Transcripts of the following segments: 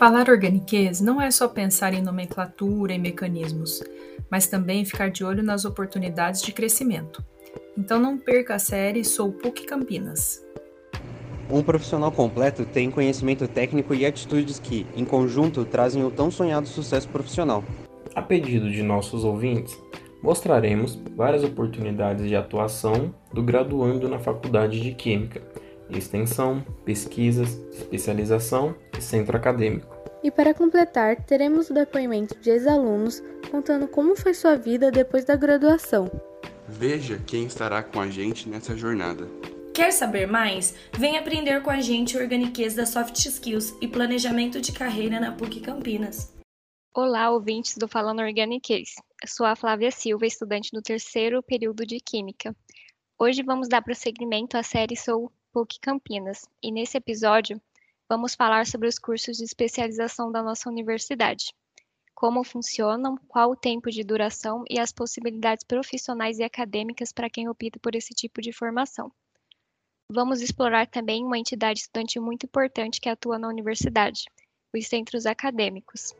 Falar organiquez não é só pensar em nomenclatura e mecanismos, mas também ficar de olho nas oportunidades de crescimento. Então não perca a série Sou PUC Campinas. Um profissional completo tem conhecimento técnico e atitudes que, em conjunto, trazem o tão sonhado sucesso profissional. A pedido de nossos ouvintes, mostraremos várias oportunidades de atuação do graduando na Faculdade de Química, extensão, pesquisas, especialização e centro acadêmico. E para completar, teremos o depoimento de ex-alunos contando como foi sua vida depois da graduação. Veja quem estará com a gente nessa jornada. Quer saber mais? Vem aprender com a gente o Organiquez da Soft Skills e Planejamento de Carreira na PUC Campinas. Olá, ouvintes do Falando Organiquez. Eu sou a Flávia Silva, estudante do terceiro período de Química. Hoje vamos dar prosseguimento à série Sou PUC Campinas, e nesse episódio vamos falar sobre os cursos de especialização da nossa universidade. Como funcionam, qual o tempo de duração e as possibilidades profissionais e acadêmicas para quem opta por esse tipo de formação. Vamos explorar também uma entidade estudantil muito importante que atua na universidade, os centros acadêmicos.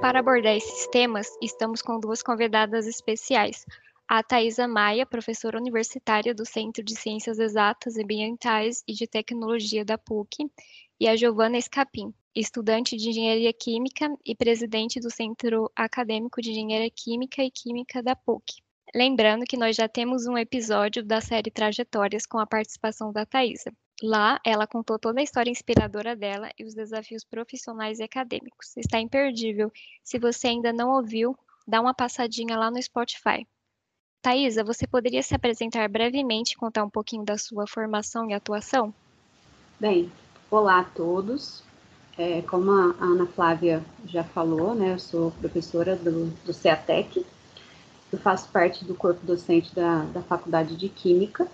Para abordar esses temas, estamos com duas convidadas especiais, a Thaisa Maia, professora universitária do Centro de Ciências Exatas, Ambientais e de Tecnologia da PUC, e a Giovana Escapim, estudante de Engenharia Química e presidente do Centro Acadêmico de Engenharia Química e Química da PUC. Lembrando que nós já temos um episódio da série Trajetórias com a participação da Thaisa. Lá, ela contou toda a história inspiradora dela e os desafios profissionais e acadêmicos. Está imperdível. Se você ainda não ouviu, dá uma passadinha lá no Spotify. Thaisa, você poderia se apresentar brevemente e contar um pouquinho da sua formação e atuação? Bem, olá a todos. É, como a Ana Flávia já falou, né, eu sou professora do, do CEATEC, eu faço parte do corpo docente da, da Faculdade de Química,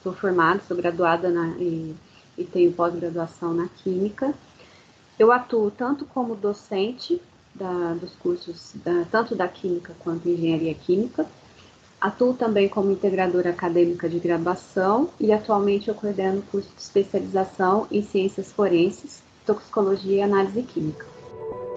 sou formada, sou graduada na, e, e tenho pós-graduação na Química. Eu atuo tanto como docente da, dos cursos, da, tanto da Química quanto Engenharia Química, Atuo também como integradora acadêmica de graduação e atualmente eu coordeno o curso de especialização em ciências forenses, toxicologia e análise química.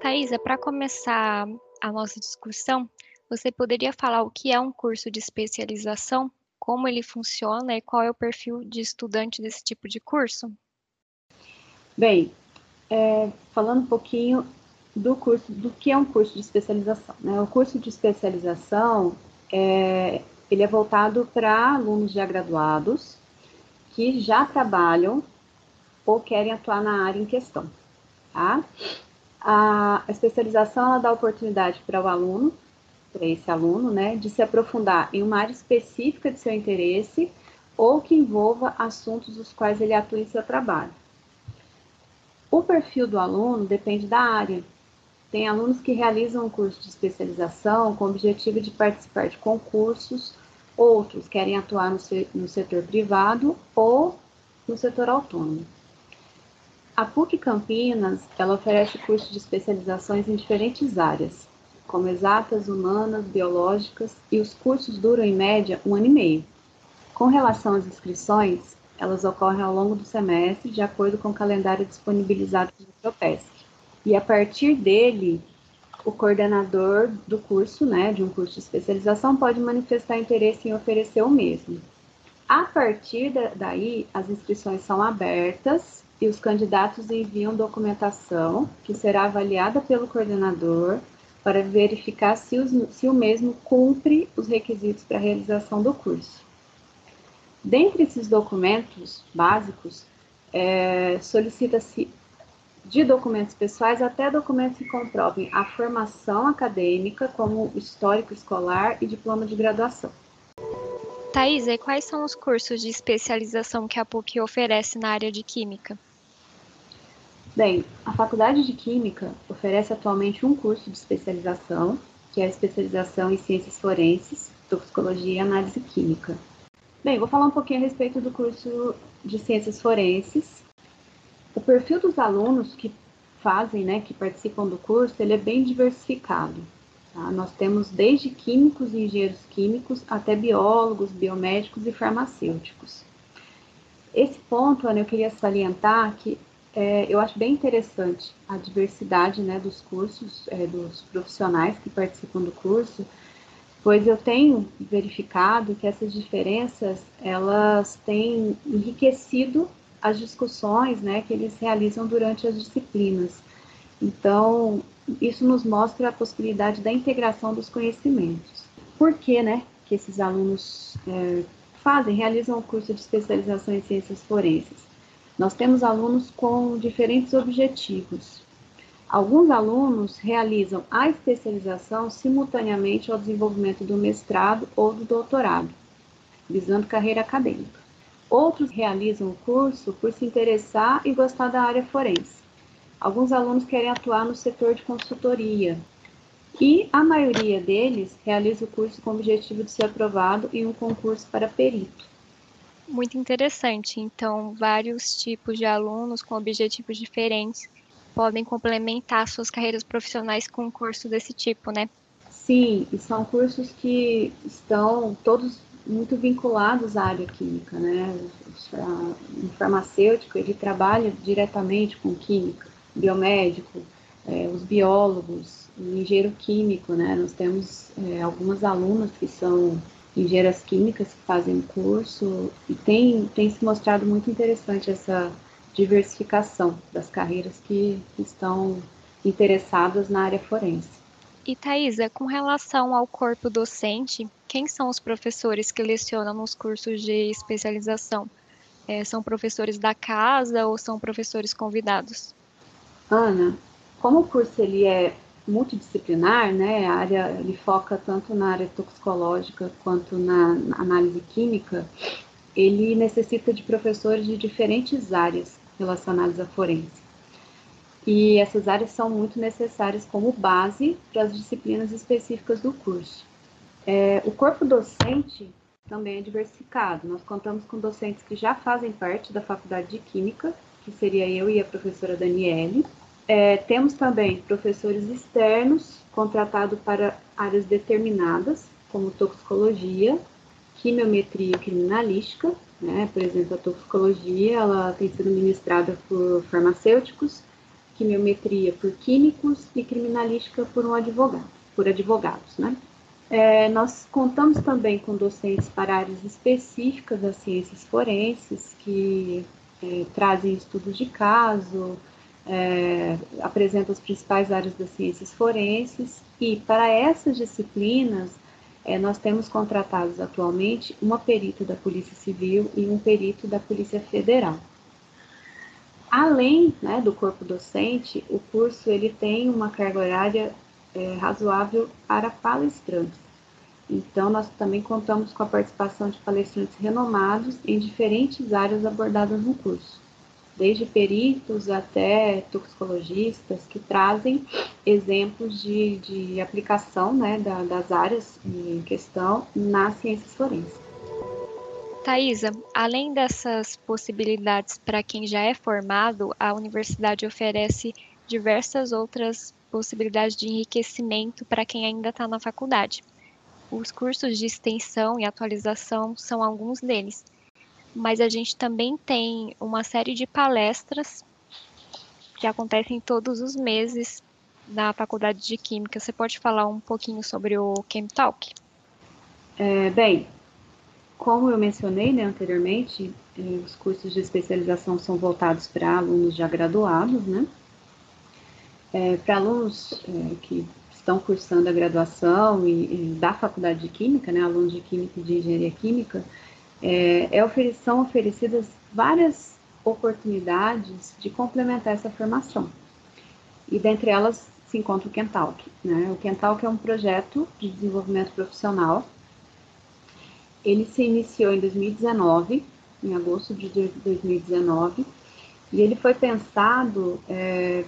Thaisa, para começar a nossa discussão, você poderia falar o que é um curso de especialização, como ele funciona e qual é o perfil de estudante desse tipo de curso? Bem, é, falando um pouquinho do curso, do que é um curso de especialização. Né? O curso de especialização é, ele é voltado para alunos já graduados que já trabalham ou querem atuar na área em questão, tá? A, especialização ela dá oportunidade para o aluno, para esse aluno, né, de se aprofundar em uma área específica de seu interesse ou que envolva assuntos dos quais ele atua em seu trabalho. O perfil do aluno depende da área, tem alunos que realizam um curso de especialização com o objetivo de participar de concursos, outros querem atuar no, no setor privado ou no setor autônomo. A PUC Campinas, ela oferece cursos de especializações em diferentes áreas, como exatas, humanas, biológicas, e os cursos duram em média um ano e meio. Com relação às inscrições, elas ocorrem ao longo do semestre, de acordo com o calendário disponibilizado pelo Propesc. E a partir dele, o coordenador do curso, né, de um curso de especialização, pode manifestar interesse em oferecer o mesmo. A partir daí, as inscrições são abertas e os candidatos enviam documentação que será avaliada pelo coordenador para verificar se, os, se o mesmo cumpre os requisitos para a realização do curso. Dentre esses documentos básicos, é, solicita-se de documentos pessoais até documentos que comprovem a formação acadêmica, como histórico escolar e diploma de graduação. Thais, e quais são os cursos de especialização que a PUC oferece na área de Química? Bem, a Faculdade de Química oferece atualmente um curso de especialização, que é a especialização em Ciências Forenses, Toxicologia e Análise Química. Bem, vou falar um pouquinho a respeito do curso de Ciências Forenses, o perfil dos alunos que fazem, né, que participam do curso, ele é bem diversificado. Tá? Nós temos desde químicos e engenheiros químicos até biólogos, biomédicos e farmacêuticos. Esse ponto, Ana, eu queria salientar que é, eu acho bem interessante a diversidade né, dos cursos, é, dos profissionais que participam do curso, pois eu tenho verificado que essas diferenças elas têm enriquecido as discussões né, que eles realizam durante as disciplinas. Então, isso nos mostra a possibilidade da integração dos conhecimentos. Por que, né, que esses alunos é, fazem, realizam o curso de especialização em ciências forenses? Nós temos alunos com diferentes objetivos. Alguns alunos realizam a especialização simultaneamente ao desenvolvimento do mestrado ou do doutorado, visando carreira acadêmica. Outros realizam o curso por se interessar e gostar da área forense. Alguns alunos querem atuar no setor de consultoria. E a maioria deles realiza o curso com o objetivo de ser aprovado em um concurso para perito. Muito interessante. Então, vários tipos de alunos com objetivos diferentes podem complementar suas carreiras profissionais com um curso desse tipo, né? Sim, e são cursos que estão todos muito vinculados à área química, né? O farmacêutico, ele trabalha diretamente com química, biomédico, é, os biólogos, o engenheiro químico, né? Nós temos é, algumas alunas que são engenheiras químicas que fazem curso e tem, tem se mostrado muito interessante essa diversificação das carreiras que estão interessadas na área forense. E Thaisa, com relação ao corpo docente, quem são os professores que lecionam nos cursos de especialização? É, são professores da casa ou são professores convidados? Ana, como o curso ele é multidisciplinar, né, a área ele foca tanto na área toxicológica quanto na, na análise química, ele necessita de professores de diferentes áreas relacionadas à forense. E essas áreas são muito necessárias como base para as disciplinas específicas do curso. É, o corpo docente também é diversificado. Nós contamos com docentes que já fazem parte da Faculdade de Química, que seria eu e a professora Daniele. É, temos também professores externos contratados para áreas determinadas, como toxicologia, quimiometria e criminalística. Né? Por exemplo, a toxicologia ela tem sido ministrada por farmacêuticos, quimiometria por químicos e criminalística por um advogado, por advogados, né? É, nós contamos também com docentes para áreas específicas das ciências forenses, que é, trazem estudos de caso, é, apresentam as principais áreas das ciências forenses, e para essas disciplinas, é, nós temos contratados atualmente uma perita da Polícia Civil e um perito da Polícia Federal. Além né, do corpo docente, o curso ele tem uma carga horária é, razoável para palestrantes. Então, nós também contamos com a participação de palestrantes renomados em diferentes áreas abordadas no curso, desde peritos até toxicologistas, que trazem exemplos de, de aplicação né, da, das áreas em questão nas ciências forenses. Thaisa, além dessas possibilidades para quem já é formado, a universidade oferece diversas outras possibilidades de enriquecimento para quem ainda está na faculdade. Os cursos de extensão e atualização são alguns deles, mas a gente também tem uma série de palestras que acontecem todos os meses na Faculdade de Química. Você pode falar um pouquinho sobre o ChemTalk? É, bem, como eu mencionei né, anteriormente, eh, os cursos de especialização são voltados para alunos já graduados, né? É, para alunos é, que estão cursando a graduação e, e, da faculdade de Química, né, alunos de Química e de Engenharia Química, é, é são oferecidas várias oportunidades de complementar essa formação. E dentre elas se encontra o Kentalk. Né? O Kentalk é um projeto de desenvolvimento profissional ele se iniciou em 2019, em agosto de 2019, e ele foi pensado é,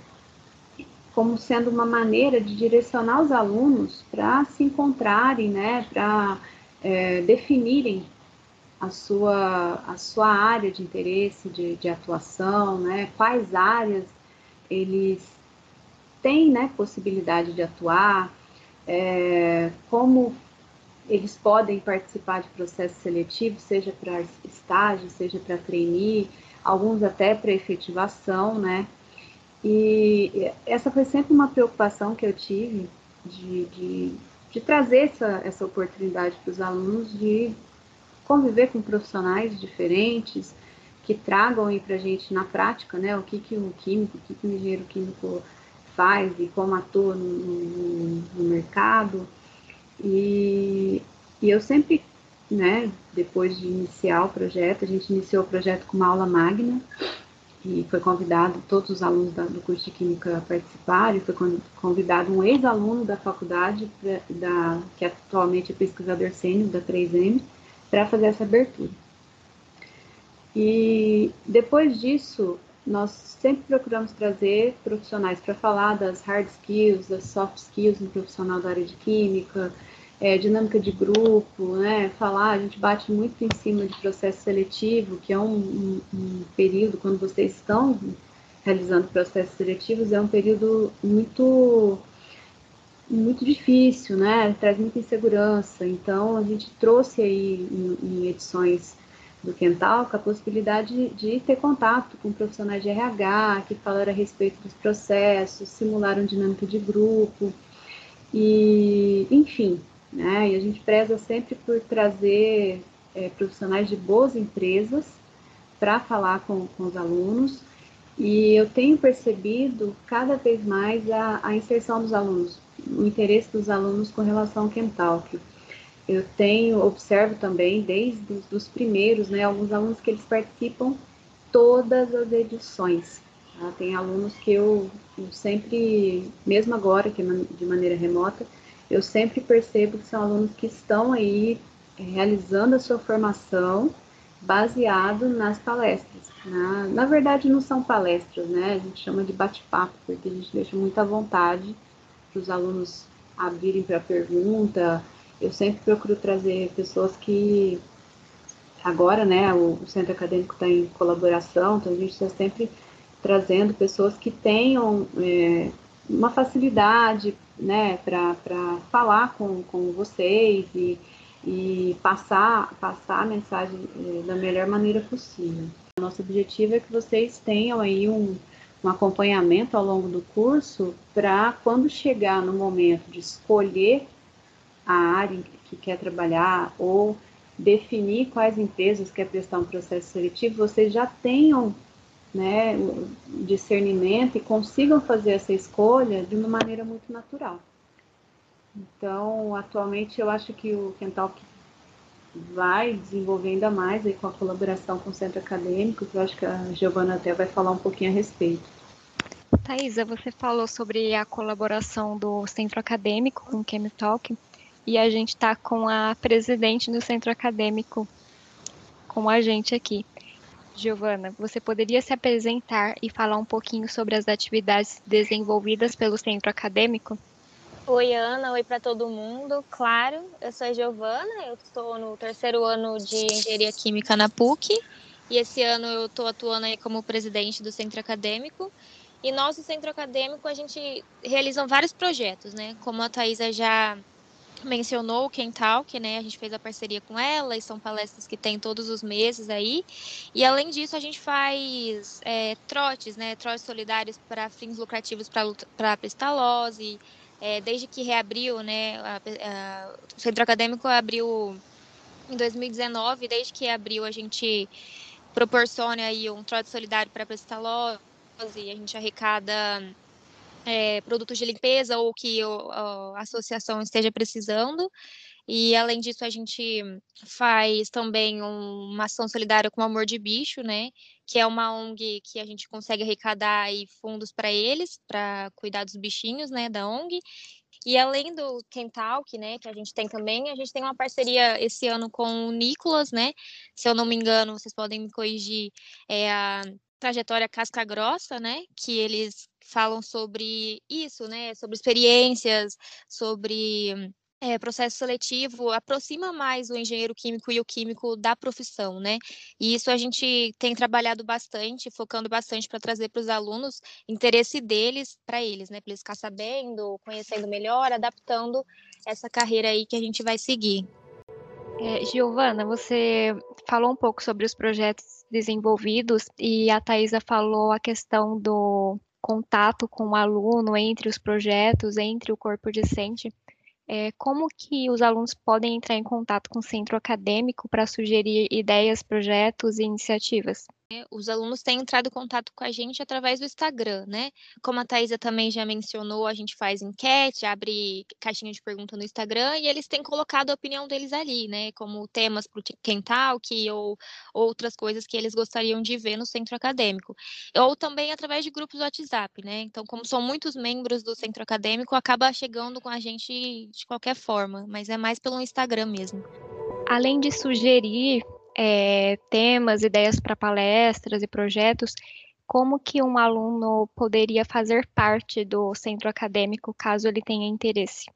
como sendo uma maneira de direcionar os alunos para se encontrarem, né, para é, definirem a sua, a sua área de interesse, de, de atuação, né, quais áreas eles têm né, possibilidade de atuar, é, como eles podem participar de processo seletivo, seja para estágio, seja para trainee, alguns até para efetivação, né? E essa foi sempre uma preocupação que eu tive de, de, de trazer essa, essa oportunidade para os alunos de conviver com profissionais diferentes, que tragam aí para a gente na prática, né, o que, que o químico, o que, que o engenheiro químico faz e como atua no, no, no mercado. E, e eu sempre, né, depois de iniciar o projeto, a gente iniciou o projeto com uma aula magna, e foi convidado todos os alunos da, do curso de Química a participar, e foi convidado um ex-aluno da faculdade, pra, da, que atualmente é pesquisador sênior da 3M, para fazer essa abertura. E depois disso, nós sempre procuramos trazer profissionais para falar das hard skills, das soft skills no profissional da área de química, é, dinâmica de grupo, né? Falar, a gente bate muito em cima de processo seletivo, que é um, um, um período, quando vocês estão realizando processos seletivos, é um período muito muito difícil, né? Traz muita insegurança. Então, a gente trouxe aí em, em edições do Kentalca a possibilidade de, de, ter contato com profissionais de RH que falaram a respeito dos processos, simularam dinâmica de grupo e, enfim, né? E a gente preza sempre por trazer é, profissionais de boas empresas para falar com, com os alunos e eu tenho percebido cada vez mais a, a inserção dos alunos, o interesse dos alunos com relação ao Kentalk. Eu tenho, observo também, desde os dos primeiros, né, alguns alunos que eles participam todas as edições. Tá? Tem alunos que eu, eu sempre, mesmo agora, que é de maneira remota, eu sempre percebo que são alunos que estão aí realizando a sua formação baseado nas palestras. Na, na verdade, não são palestras, né? A gente chama de bate-papo, porque a gente deixa muita vontade para os alunos abrirem para pergunta. Eu sempre procuro trazer pessoas que agora, né, o, o centro acadêmico está em colaboração, então a gente está sempre trazendo pessoas que tenham é, uma facilidade, né, para falar com, com vocês e, e passar, passar a mensagem é, da melhor maneira possível. Nosso objetivo é que vocês tenham aí um, um acompanhamento ao longo do curso para quando chegar no momento de escolher a área que quer trabalhar ou definir quais empresas quer prestar um processo seletivo, vocês já tenham né, discernimento e consigam fazer essa escolha de uma maneira muito natural. Então, atualmente eu acho que o Kentalk vai desenvolver ainda mais aí com a colaboração com o centro acadêmico, que eu acho que a Giovana até vai falar um pouquinho a respeito. Thaisa, você falou sobre a colaboração do centro acadêmico com o Chemitalk e a gente está com a presidente do centro acadêmico com a gente aqui. Giovana, você poderia se apresentar e falar um pouquinho sobre as atividades desenvolvidas pelo centro acadêmico? Oi, Ana. Oi para todo mundo. Claro, eu sou a Giovana, eu estou no terceiro ano de Engenharia Química na PUC e esse ano eu estou atuando aí como presidente do centro acadêmico. E nosso centro acadêmico, a gente realiza vários projetos, né? Como a Thaisa já mencionou o Kentalk, né? A gente fez a parceria com ela e são palestras que tem todos os meses aí. E além disso, a gente faz é, trotes, né? Trotes solidários para fins lucrativos para a pestalose, é, desde que reabriu, né, a, a, o centro acadêmico abriu em 2019, desde que abriu a gente proporciona aí um trote solidário para a pestalose, a gente arrecada é, produtos de limpeza ou que a, a associação esteja precisando. E além disso, a gente faz também um, uma ação solidária com o Amor de Bicho, né? Que é uma ONG que a gente consegue arrecadar aí fundos para eles, para cuidar dos bichinhos, né, da ONG. E além do Kentalk, né, que a gente tem também, a gente tem uma parceria esse ano com o Nicolas, né? Se eu não me engano, vocês podem me corrigir, é a trajetória casca grossa, né? Que eles falam sobre isso, né? Sobre experiências, sobre é, processo seletivo aproxima mais o engenheiro químico e o químico da profissão, né? E isso a gente tem trabalhado bastante, focando bastante para trazer para os alunos interesse deles para eles, né? Para eles ficar sabendo, conhecendo melhor, adaptando essa carreira aí que a gente vai seguir. É, Giovana, você falou um pouco sobre os projetos desenvolvidos e a Thaisa falou a questão do contato com o aluno entre os projetos, entre o corpo docente. É, como que os alunos podem entrar em contato com o centro acadêmico para sugerir ideias, projetos e iniciativas? É, os alunos têm entrado em contato com a gente através do Instagram, né? Como a Thaisa também já mencionou, a gente faz enquete, abre caixinha de pergunta no Instagram e eles têm colocado a opinião deles ali, né? Como temas para o Kentalk ou outras coisas que eles gostariam de ver no centro acadêmico. Ou também através de grupos do WhatsApp, né? Então, como são muitos membros do centro acadêmico, acaba chegando com a gente de qualquer forma, mas é mais pelo Instagram mesmo. Além de sugerir é, temas, ideias para palestras e projetos, como que um aluno poderia fazer parte do centro acadêmico caso ele tenha interesse?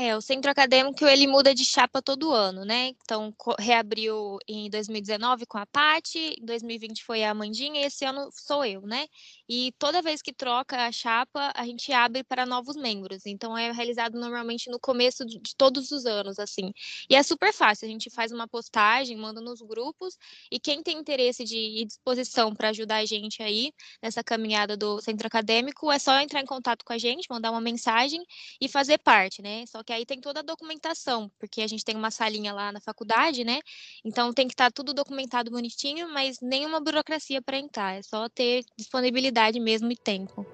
É, o centro acadêmico ele muda de chapa todo ano, né? Então reabriu em 2019 com a Pati, em 2020 foi a Amandinha e esse ano sou eu, né? E toda vez que troca a chapa, a gente abre para novos membros. Então é realizado normalmente no começo de, de todos os anos, assim. E é super fácil, a gente faz uma postagem, manda nos grupos e quem tem interesse de e disposição para ajudar a gente aí nessa caminhada do centro acadêmico é só entrar em contato com a gente, mandar uma mensagem e fazer parte, né? Só que aí tem toda a documentação, porque a gente tem uma salinha lá na faculdade, né? Então tem que estar tá tudo documentado bonitinho, mas nenhuma burocracia para entrar, é só ter disponibilidade mesmo e tempo.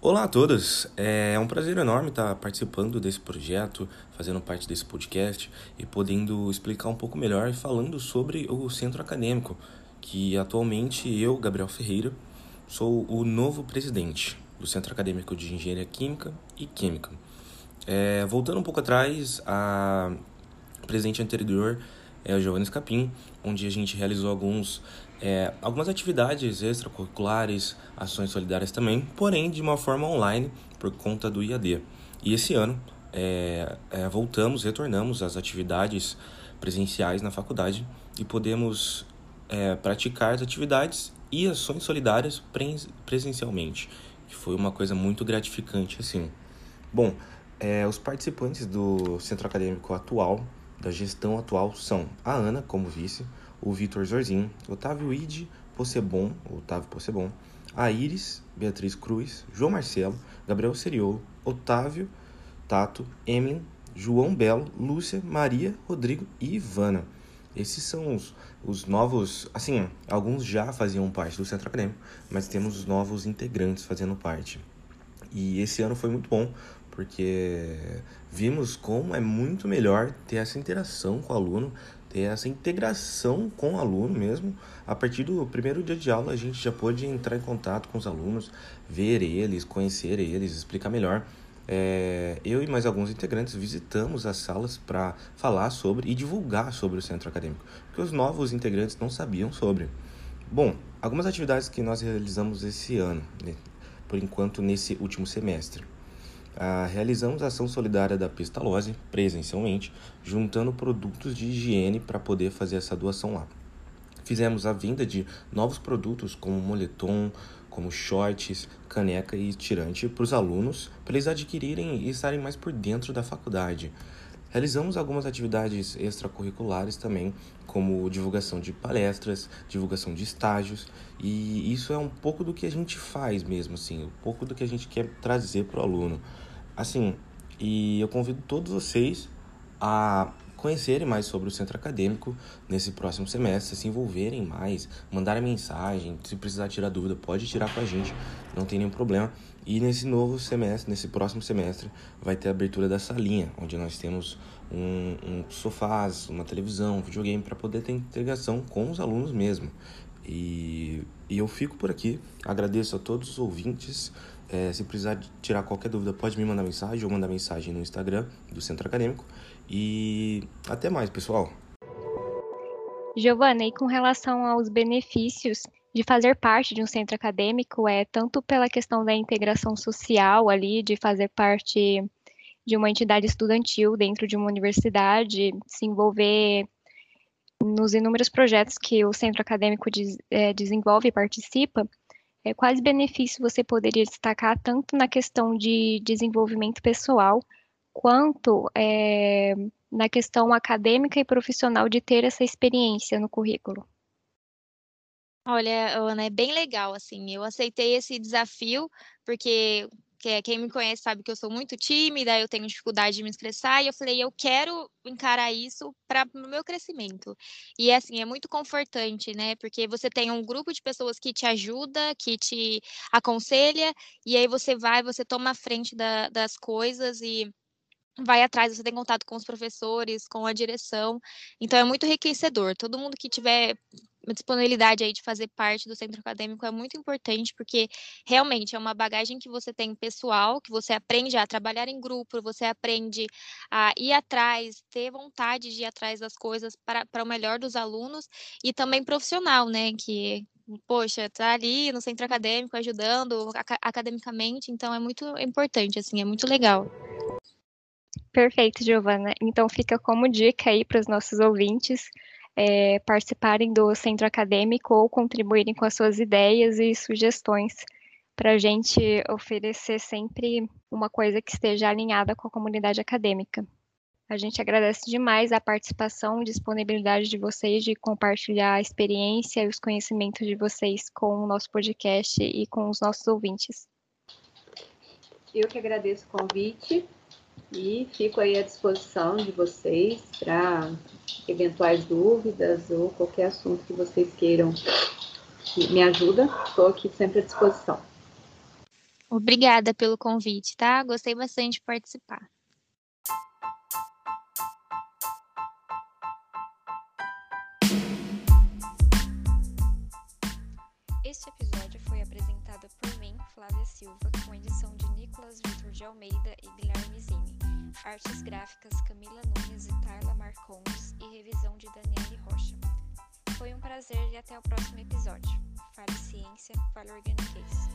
Olá a todos, é um prazer enorme estar participando desse projeto, fazendo parte desse podcast e podendo explicar um pouco melhor falando sobre o centro acadêmico, que atualmente eu, Gabriel Ferreira, sou o novo presidente do Centro Acadêmico de Engenharia Química e Química. É, voltando um pouco atrás, a presidente anterior é o Giovanni Scapim, onde a gente realizou alguns, é, algumas atividades extracurriculares, ações solidárias também, porém de uma forma online por conta do IAD. E esse ano é, é, voltamos, retornamos às atividades presenciais na faculdade e podemos é, praticar as atividades e ações solidárias presencialmente, que foi uma coisa muito gratificante assim. Bom, é, os participantes do centro acadêmico atual, da gestão atual, são a Ana, como vice, o Vitor Zorzin, Otávio Ide Possebon, Otávio Possebon, a Iris, Beatriz Cruz, João Marcelo, Gabriel Seriolo, Otávio, Tato, Emily, João Belo, Lúcia, Maria, Rodrigo e Ivana. Esses são os, os novos, assim, alguns já faziam parte do centro acadêmico, mas temos os novos integrantes fazendo parte. E esse ano foi muito bom, porque vimos como é muito melhor ter essa interação com o aluno, ter essa integração com o aluno mesmo. A partir do primeiro dia de aula, a gente já pôde entrar em contato com os alunos, ver eles, conhecer eles, explicar melhor. É, eu e mais alguns integrantes visitamos as salas para falar sobre e divulgar sobre o centro acadêmico, porque os novos integrantes não sabiam sobre. Bom, algumas atividades que nós realizamos esse ano, né, por enquanto nesse último semestre. Ah, realizamos a ação solidária da Pestalose presencialmente, juntando produtos de higiene para poder fazer essa doação lá. Fizemos a venda de novos produtos como moletom, como shorts, caneca e tirante para os alunos, para eles adquirirem e estarem mais por dentro da faculdade. Realizamos algumas atividades extracurriculares também, como divulgação de palestras, divulgação de estágios, e isso é um pouco do que a gente faz mesmo, assim, um pouco do que a gente quer trazer para o aluno. Assim, e eu convido todos vocês a conhecerem mais sobre o centro acadêmico nesse próximo semestre, se envolverem mais, mandarem mensagem, se precisar tirar dúvida, pode tirar com a gente, não tem nenhum problema. E nesse novo semestre, nesse próximo semestre, vai ter a abertura da salinha, onde nós temos um, um sofás, uma televisão, um videogame para poder ter integração com os alunos mesmo. E, e eu fico por aqui, agradeço a todos os ouvintes é, se precisar tirar qualquer dúvida, pode me mandar mensagem ou mandar mensagem no Instagram do Centro Acadêmico. E até mais, pessoal. Giovana, e com relação aos benefícios de fazer parte de um centro acadêmico, é tanto pela questão da integração social ali, de fazer parte de uma entidade estudantil dentro de uma universidade, se envolver nos inúmeros projetos que o centro acadêmico des, é, desenvolve e participa, é, quais benefícios você poderia destacar tanto na questão de desenvolvimento pessoal quanto é, na questão acadêmica e profissional de ter essa experiência no currículo? Olha, Ana, é bem legal, assim, eu aceitei esse desafio, porque quem me conhece sabe que eu sou muito tímida, eu tenho dificuldade de me expressar, e eu falei, eu quero encarar isso para o meu crescimento. E assim, é muito confortante, né? Porque você tem um grupo de pessoas que te ajuda, que te aconselha, e aí você vai, você toma a frente da, das coisas e vai atrás, você tem contato com os professores, com a direção. Então é muito enriquecedor. Todo mundo que tiver disponibilidade aí de fazer parte do centro acadêmico é muito importante, porque realmente é uma bagagem que você tem pessoal, que você aprende a trabalhar em grupo, você aprende a ir atrás, ter vontade de ir atrás das coisas para, para o melhor dos alunos, e também profissional, né? Que poxa, tá ali no centro acadêmico ajudando academicamente, então é muito importante, assim, é muito legal. Perfeito, Giovana. Então fica como dica aí para os nossos ouvintes é, participarem do centro acadêmico ou contribuírem com as suas ideias e sugestões para a gente oferecer sempre uma coisa que esteja alinhada com a comunidade acadêmica. A gente agradece demais a participação e disponibilidade de vocês de compartilhar a experiência e os conhecimentos de vocês com o nosso podcast e com os nossos ouvintes. Eu que agradeço o convite e fico aí à disposição de vocês para eventuais dúvidas ou qualquer assunto que vocês queiram que me ajuda. Estou aqui sempre à disposição. Obrigada pelo convite, tá? Gostei bastante de participar. Este episódio foi apresentado por mim, Flávia Silva, com edição de Nicolas Vitor de Almeida e Guilherme Zini. Artes gráficas Camila Nunes e Tarla Marcondes e revisão de Daniele Rocha. Foi um prazer e até o próximo episódio. Fale ciência, fale organiquez.